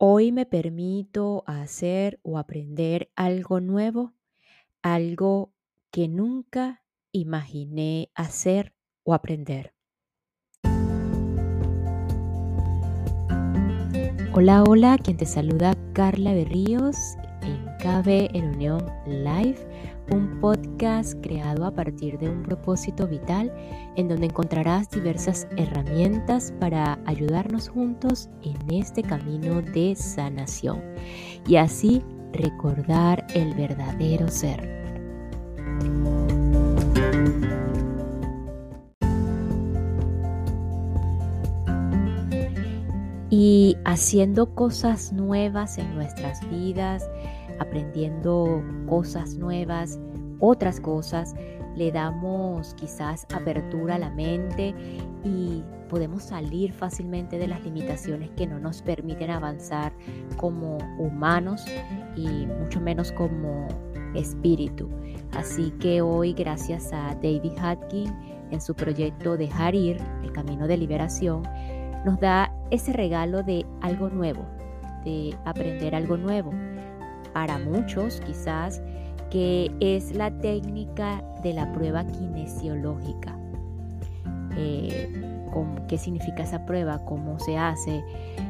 Hoy me permito hacer o aprender algo nuevo, algo que nunca imaginé hacer o aprender. Hola, hola, quien te saluda Carla Berríos en KB en Unión Live un podcast creado a partir de un propósito vital en donde encontrarás diversas herramientas para ayudarnos juntos en este camino de sanación y así recordar el verdadero ser. Y haciendo cosas nuevas en nuestras vidas, aprendiendo cosas nuevas, otras cosas, le damos quizás apertura a la mente y podemos salir fácilmente de las limitaciones que no nos permiten avanzar como humanos y mucho menos como espíritu. Así que hoy, gracias a David Hatkin en su proyecto Dejar Ir, el camino de liberación, nos da ese regalo de algo nuevo, de aprender algo nuevo para muchos quizás, que es la técnica de la prueba kinesiológica. Eh, ¿Qué significa esa prueba? ¿Cómo se hace?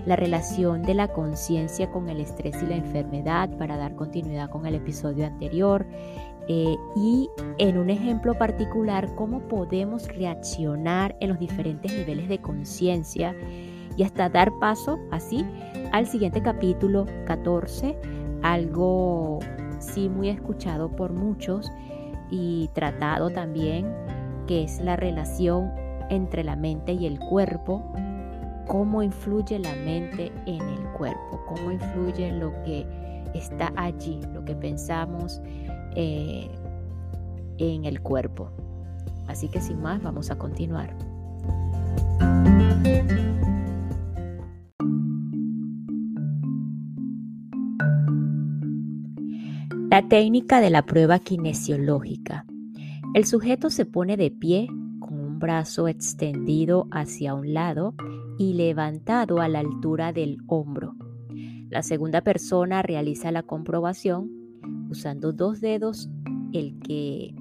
La relación de la conciencia con el estrés y la enfermedad para dar continuidad con el episodio anterior. Eh, y en un ejemplo particular, cómo podemos reaccionar en los diferentes niveles de conciencia y hasta dar paso así al siguiente capítulo 14 algo sí muy escuchado por muchos y tratado también, que es la relación entre la mente y el cuerpo, cómo influye la mente en el cuerpo, cómo influye lo que está allí, lo que pensamos eh, en el cuerpo. Así que sin más, vamos a continuar. Técnica de la prueba kinesiológica. El sujeto se pone de pie con un brazo extendido hacia un lado y levantado a la altura del hombro. La segunda persona realiza la comprobación usando dos dedos, el que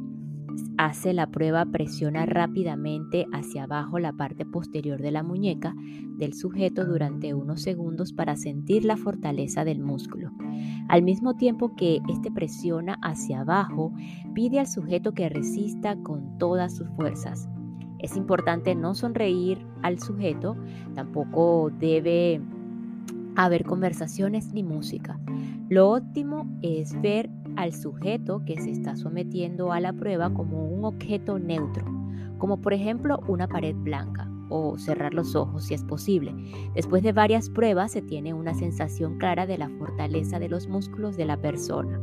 hace la prueba presiona rápidamente hacia abajo la parte posterior de la muñeca del sujeto durante unos segundos para sentir la fortaleza del músculo. Al mismo tiempo que éste presiona hacia abajo, pide al sujeto que resista con todas sus fuerzas. Es importante no sonreír al sujeto, tampoco debe haber conversaciones ni música. Lo óptimo es ver al sujeto que se está sometiendo a la prueba como un objeto neutro, como por ejemplo una pared blanca o cerrar los ojos si es posible. Después de varias pruebas se tiene una sensación clara de la fortaleza de los músculos de la persona.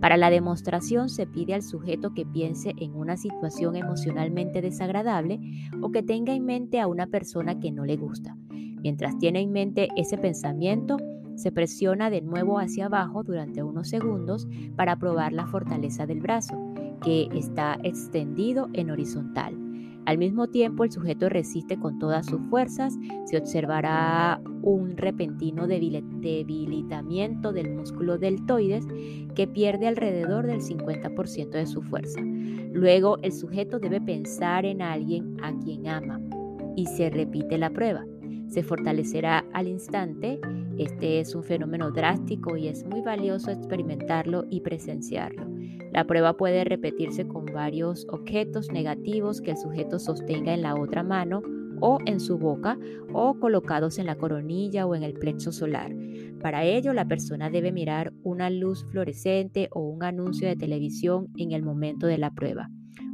Para la demostración se pide al sujeto que piense en una situación emocionalmente desagradable o que tenga en mente a una persona que no le gusta. Mientras tiene en mente ese pensamiento, se presiona de nuevo hacia abajo durante unos segundos para probar la fortaleza del brazo, que está extendido en horizontal. Al mismo tiempo, el sujeto resiste con todas sus fuerzas. Se observará un repentino debilitamiento del músculo deltoides que pierde alrededor del 50% de su fuerza. Luego, el sujeto debe pensar en alguien a quien ama y se repite la prueba. Se fortalecerá al instante este es un fenómeno drástico y es muy valioso experimentarlo y presenciarlo. La prueba puede repetirse con varios objetos negativos que el sujeto sostenga en la otra mano o en su boca o colocados en la coronilla o en el plexo solar. Para ello, la persona debe mirar una luz fluorescente o un anuncio de televisión en el momento de la prueba.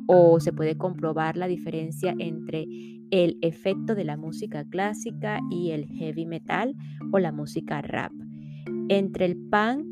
O se puede comprobar la diferencia entre el efecto de la música clásica y el heavy metal o la música rap. Entre el pan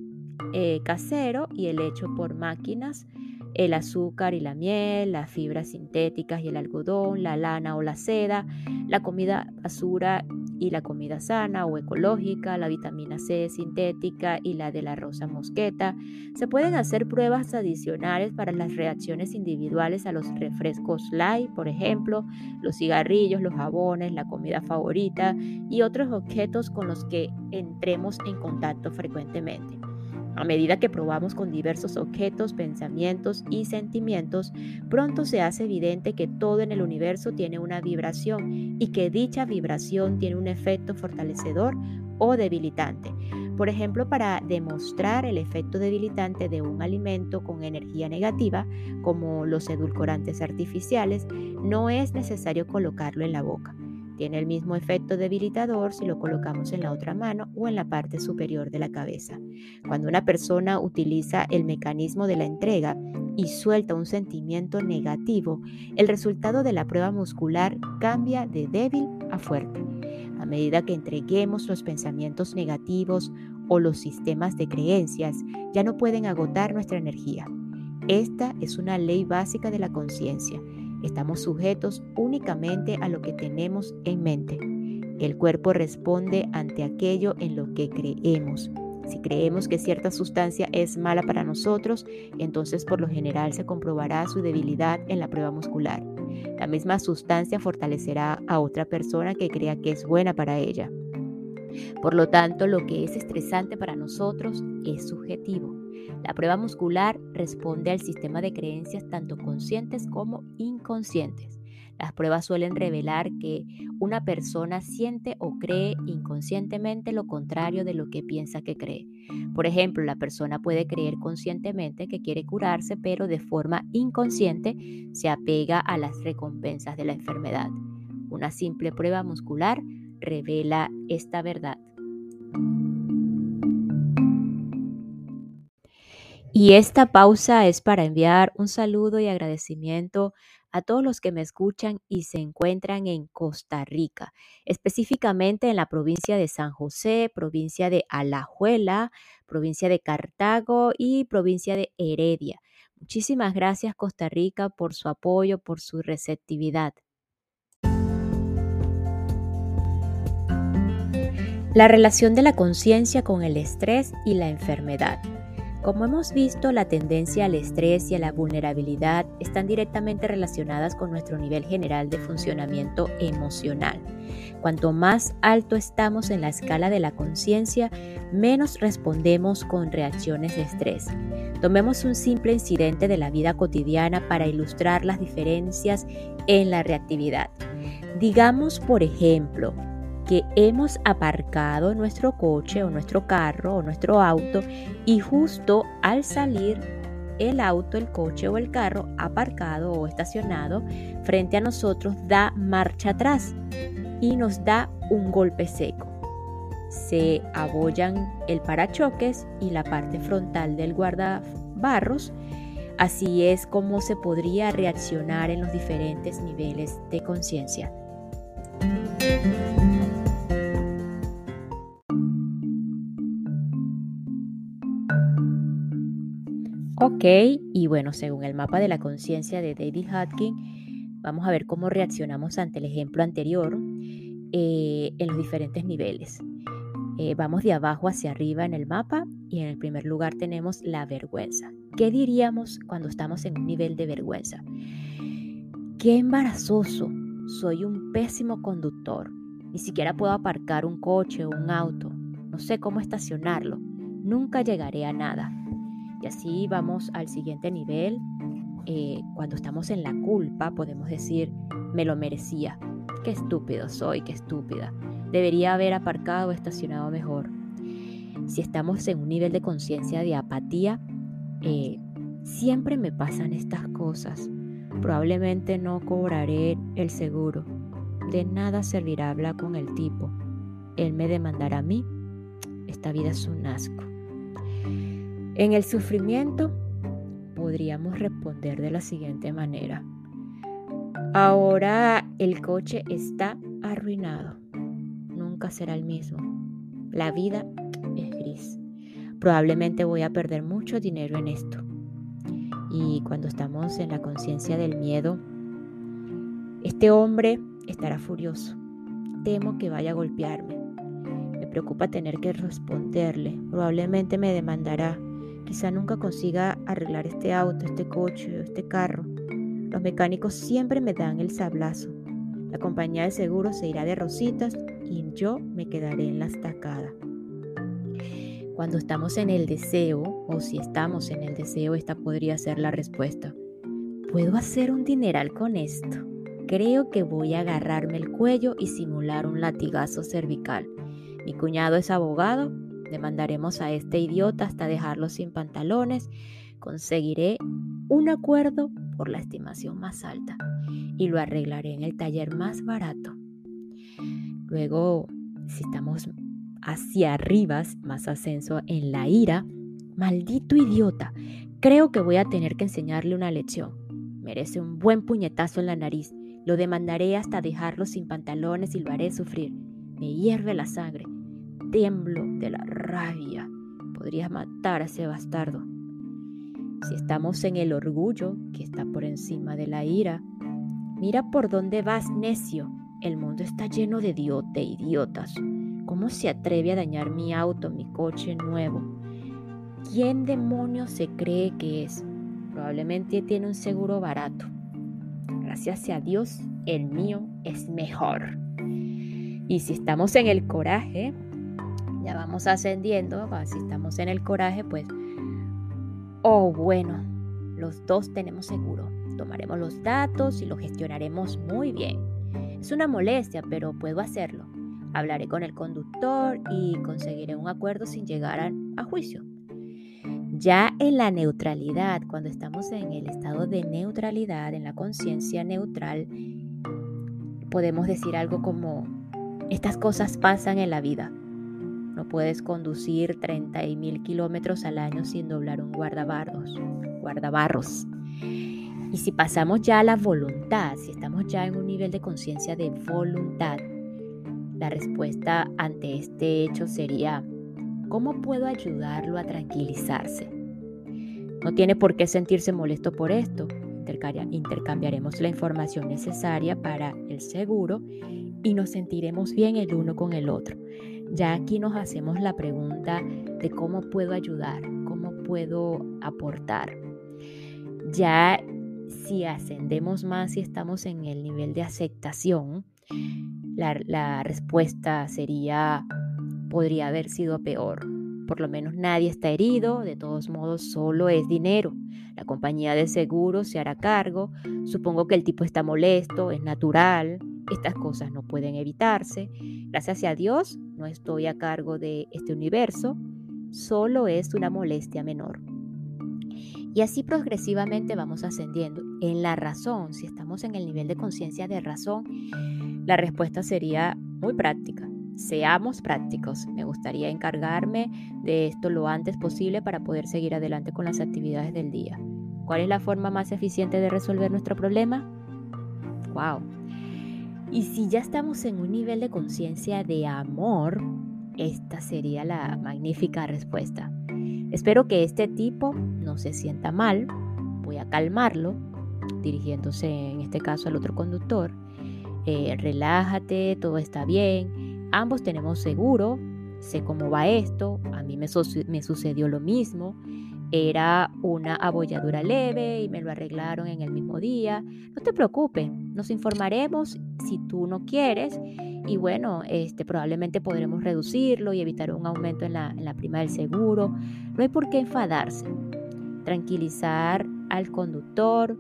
eh, casero y el hecho por máquinas, el azúcar y la miel, las fibras sintéticas y el algodón, la lana o la seda, la comida basura y la comida sana o ecológica, la vitamina C sintética y la de la rosa mosqueta. Se pueden hacer pruebas adicionales para las reacciones individuales a los refrescos light, por ejemplo, los cigarrillos, los jabones, la comida favorita y otros objetos con los que entremos en contacto frecuentemente. A medida que probamos con diversos objetos, pensamientos y sentimientos, pronto se hace evidente que todo en el universo tiene una vibración y que dicha vibración tiene un efecto fortalecedor o debilitante. Por ejemplo, para demostrar el efecto debilitante de un alimento con energía negativa, como los edulcorantes artificiales, no es necesario colocarlo en la boca. Tiene el mismo efecto debilitador si lo colocamos en la otra mano o en la parte superior de la cabeza. Cuando una persona utiliza el mecanismo de la entrega y suelta un sentimiento negativo, el resultado de la prueba muscular cambia de débil a fuerte. A medida que entreguemos los pensamientos negativos o los sistemas de creencias, ya no pueden agotar nuestra energía. Esta es una ley básica de la conciencia Estamos sujetos únicamente a lo que tenemos en mente. El cuerpo responde ante aquello en lo que creemos. Si creemos que cierta sustancia es mala para nosotros, entonces por lo general se comprobará su debilidad en la prueba muscular. La misma sustancia fortalecerá a otra persona que crea que es buena para ella. Por lo tanto, lo que es estresante para nosotros es subjetivo. La prueba muscular responde al sistema de creencias tanto conscientes como inconscientes. Las pruebas suelen revelar que una persona siente o cree inconscientemente lo contrario de lo que piensa que cree. Por ejemplo, la persona puede creer conscientemente que quiere curarse, pero de forma inconsciente se apega a las recompensas de la enfermedad. Una simple prueba muscular revela esta verdad. Y esta pausa es para enviar un saludo y agradecimiento a todos los que me escuchan y se encuentran en Costa Rica, específicamente en la provincia de San José, provincia de Alajuela, provincia de Cartago y provincia de Heredia. Muchísimas gracias Costa Rica por su apoyo, por su receptividad. La relación de la conciencia con el estrés y la enfermedad. Como hemos visto, la tendencia al estrés y a la vulnerabilidad están directamente relacionadas con nuestro nivel general de funcionamiento emocional. Cuanto más alto estamos en la escala de la conciencia, menos respondemos con reacciones de estrés. Tomemos un simple incidente de la vida cotidiana para ilustrar las diferencias en la reactividad. Digamos, por ejemplo, que hemos aparcado nuestro coche o nuestro carro o nuestro auto y justo al salir el auto, el coche o el carro aparcado o estacionado frente a nosotros da marcha atrás y nos da un golpe seco. Se abollan el parachoques y la parte frontal del guardabarros. Así es como se podría reaccionar en los diferentes niveles de conciencia. Ok, y bueno, según el mapa de la conciencia de David Hodgkin, vamos a ver cómo reaccionamos ante el ejemplo anterior eh, en los diferentes niveles. Eh, vamos de abajo hacia arriba en el mapa y en el primer lugar tenemos la vergüenza. ¿Qué diríamos cuando estamos en un nivel de vergüenza? Qué embarazoso, soy un pésimo conductor, ni siquiera puedo aparcar un coche o un auto, no sé cómo estacionarlo, nunca llegaré a nada. Y así vamos al siguiente nivel. Eh, cuando estamos en la culpa, podemos decir, me lo merecía. Qué estúpido soy, qué estúpida. Debería haber aparcado o estacionado mejor. Si estamos en un nivel de conciencia de apatía, eh, siempre me pasan estas cosas. Probablemente no cobraré el seguro. De nada servirá hablar con el tipo. Él me demandará a mí. Esta vida es un asco. En el sufrimiento podríamos responder de la siguiente manera. Ahora el coche está arruinado. Nunca será el mismo. La vida es gris. Probablemente voy a perder mucho dinero en esto. Y cuando estamos en la conciencia del miedo, este hombre estará furioso. temo que vaya a golpearme. Me preocupa tener que responderle. Probablemente me demandará. Quizá nunca consiga arreglar este auto, este coche o este carro. Los mecánicos siempre me dan el sablazo. La compañía de seguros se irá de rositas y yo me quedaré en la estacada. Cuando estamos en el deseo, o si estamos en el deseo, esta podría ser la respuesta. ¿Puedo hacer un dineral con esto? Creo que voy a agarrarme el cuello y simular un latigazo cervical. Mi cuñado es abogado, demandaremos a este idiota hasta dejarlo sin pantalones, conseguiré un acuerdo por la estimación más alta y lo arreglaré en el taller más barato. Luego, si estamos hacia arriba, más ascenso en la ira, maldito idiota, creo que voy a tener que enseñarle una lección. Merece un buen puñetazo en la nariz lo demandaré hasta dejarlo sin pantalones y lo haré sufrir. Me hierve la sangre. Tiemblo de la rabia. Podría matar a ese bastardo. Si estamos en el orgullo, que está por encima de la ira, mira por dónde vas, necio. El mundo está lleno de, de idiotas. ¿Cómo se atreve a dañar mi auto, mi coche nuevo? ¿Quién demonios se cree que es? Probablemente tiene un seguro barato. Gracias a Dios, el mío es mejor. Y si estamos en el coraje, ya vamos ascendiendo, si estamos en el coraje, pues, oh bueno, los dos tenemos seguro. Tomaremos los datos y lo gestionaremos muy bien. Es una molestia, pero puedo hacerlo. Hablaré con el conductor y conseguiré un acuerdo sin llegar a, a juicio. Ya en la neutralidad, cuando estamos en el estado de neutralidad, en la conciencia neutral, podemos decir algo como, estas cosas pasan en la vida. No puedes conducir 30 mil kilómetros al año sin doblar un guardabarros, guardabarros. Y si pasamos ya a la voluntad, si estamos ya en un nivel de conciencia de voluntad, la respuesta ante este hecho sería, ¿Cómo puedo ayudarlo a tranquilizarse? No tiene por qué sentirse molesto por esto. Intercambiaremos la información necesaria para el seguro y nos sentiremos bien el uno con el otro. Ya aquí nos hacemos la pregunta de cómo puedo ayudar, cómo puedo aportar. Ya si ascendemos más y estamos en el nivel de aceptación, la, la respuesta sería podría haber sido peor. Por lo menos nadie está herido, de todos modos solo es dinero. La compañía de seguros se hará cargo. Supongo que el tipo está molesto, es natural. Estas cosas no pueden evitarse. Gracias a Dios no estoy a cargo de este universo. Solo es una molestia menor. Y así progresivamente vamos ascendiendo. En la razón, si estamos en el nivel de conciencia de razón, la respuesta sería muy práctica seamos prácticos. Me gustaría encargarme de esto lo antes posible para poder seguir adelante con las actividades del día. ¿Cuál es la forma más eficiente de resolver nuestro problema? ¡Wow! Y si ya estamos en un nivel de conciencia de amor, esta sería la magnífica respuesta. Espero que este tipo no se sienta mal. Voy a calmarlo, dirigiéndose en este caso al otro conductor. Eh, relájate, todo está bien Ambos tenemos seguro, sé cómo va esto, a mí me, sucedió lo mismo, era una abolladura leve y me lo arreglaron en el mismo día. No te preocupes, nos informaremos si tú no quieres y bueno, este, probablemente podremos reducirlo y evitar un aumento en la, en la prima del seguro. No hay por qué enfadarse. Tranquilizar al conductor,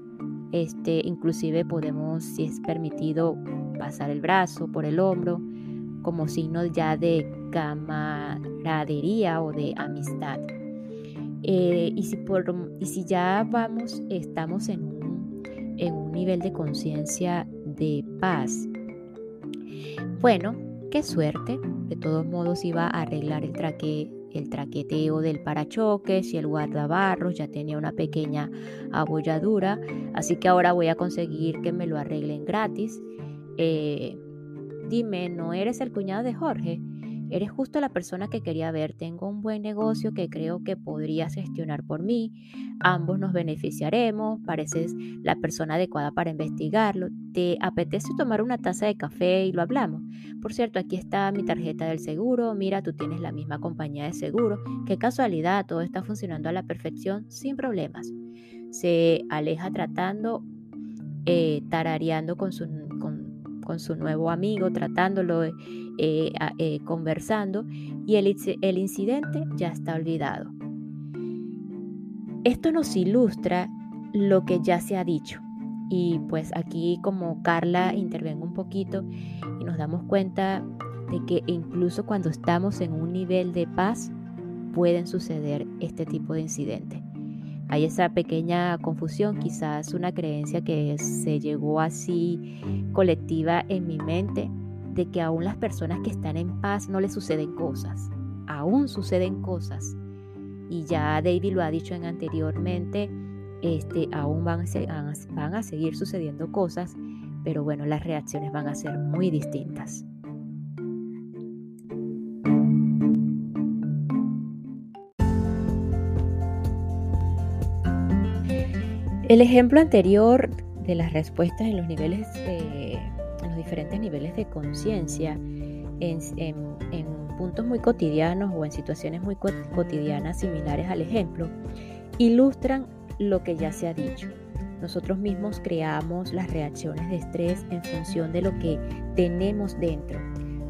este, inclusive podemos, si es permitido, pasar el brazo por el hombro como signo ya de camaradería o de amistad. Eh, y, si por, y si ya vamos, estamos en en un nivel de conciencia de paz, bueno, qué suerte. De todos modos iba a arreglar el, traque, el traqueteo del parachoques y el guardabarros ya tenía una pequeña abolladura, así que ahora voy a conseguir que me lo arreglen gratis. Eh, Dime, ¿no eres el cuñado de Jorge? Eres justo la persona que quería ver. Tengo un buen negocio que creo que podrías gestionar por mí. Ambos nos beneficiaremos. Pareces la persona adecuada para investigarlo. ¿Te apetece tomar una taza de café y lo hablamos? Por cierto, aquí está mi tarjeta del seguro. Mira, tú tienes la misma compañía de seguro. Qué casualidad, todo está funcionando a la perfección sin problemas. Se aleja tratando, eh, tarareando con su, con su nuevo amigo, tratándolo, eh, eh, conversando, y el, el incidente ya está olvidado. Esto nos ilustra lo que ya se ha dicho. Y pues aquí como Carla intervengo un poquito y nos damos cuenta de que incluso cuando estamos en un nivel de paz pueden suceder este tipo de incidentes. Hay esa pequeña confusión, quizás una creencia que se llegó así colectiva en mi mente, de que aún las personas que están en paz no les suceden cosas. Aún suceden cosas. Y ya David lo ha dicho en anteriormente, este, aún van van a seguir sucediendo cosas, pero bueno, las reacciones van a ser muy distintas. El ejemplo anterior de las respuestas en los niveles, en los diferentes niveles de conciencia, en, puntos muy cotidianos o en situaciones muy cotidianas similares al ejemplo, ilustran lo que ya se ha dicho. Nosotros mismos creamos las reacciones de estrés en función de lo que tenemos dentro.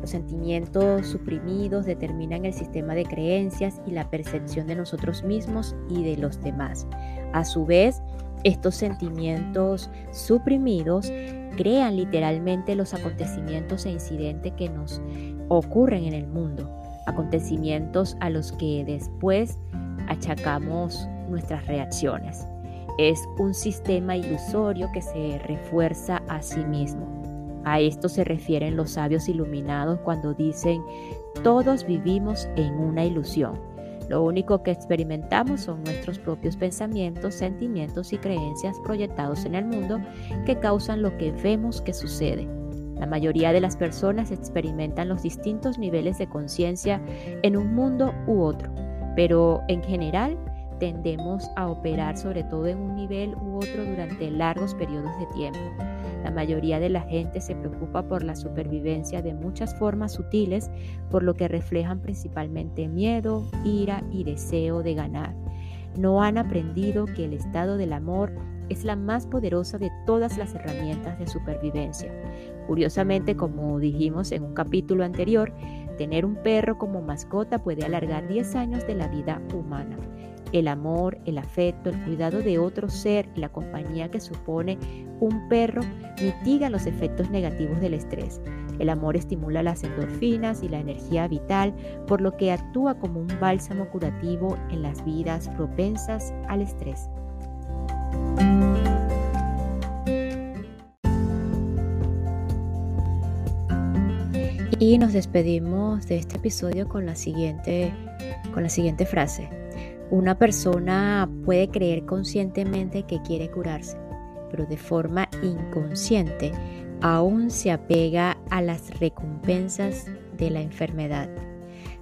Los sentimientos suprimidos determinan el sistema de creencias y la percepción de nosotros mismos y de los demás. A su vez, estos sentimientos suprimidos crean literalmente los acontecimientos e incidentes que nos ocurren en el mundo, acontecimientos a los que después achacamos nuestras reacciones. Es un sistema ilusorio que se refuerza a sí mismo. A esto se refieren los sabios iluminados cuando dicen, todos vivimos en una ilusión. Lo único que experimentamos son nuestros propios pensamientos, sentimientos y creencias proyectados en el mundo que causan lo que vemos que sucede. La mayoría de las personas experimentan los distintos niveles de conciencia en un mundo u otro, pero en general tendemos a operar sobre todo en un nivel u otro durante largos periodos de tiempo. La mayoría de la gente se preocupa por la supervivencia de muchas formas sutiles, por lo que reflejan principalmente miedo, ira y deseo de ganar. No han aprendido que el estado del amor es la más poderosa de todas las herramientas de supervivencia. Curiosamente, como dijimos en un capítulo anterior, tener un perro como mascota puede alargar 10 años de la vida humana. El amor, el afecto, el cuidado de otro ser y la compañía que supone un perro mitigan los efectos negativos del estrés. El amor estimula las endorfinas y la energía vital, por lo que actúa como un bálsamo curativo en las vidas propensas al estrés. Y nos despedimos de este episodio con la siguiente, con la siguiente frase. Una persona puede creer conscientemente que quiere curarse, pero de forma inconsciente aún se apega a las recompensas de la enfermedad.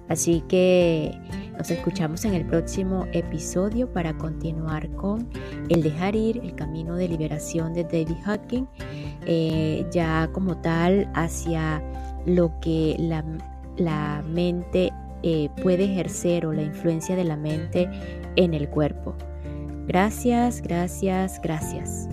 Así que nos escuchamos en el próximo episodio para continuar con el dejar ir, el camino de liberación de David Hawking, eh, ya como tal hacia lo que la, la mente eh, puede ejercer o la influencia de la mente en el cuerpo. Gracias, gracias, gracias.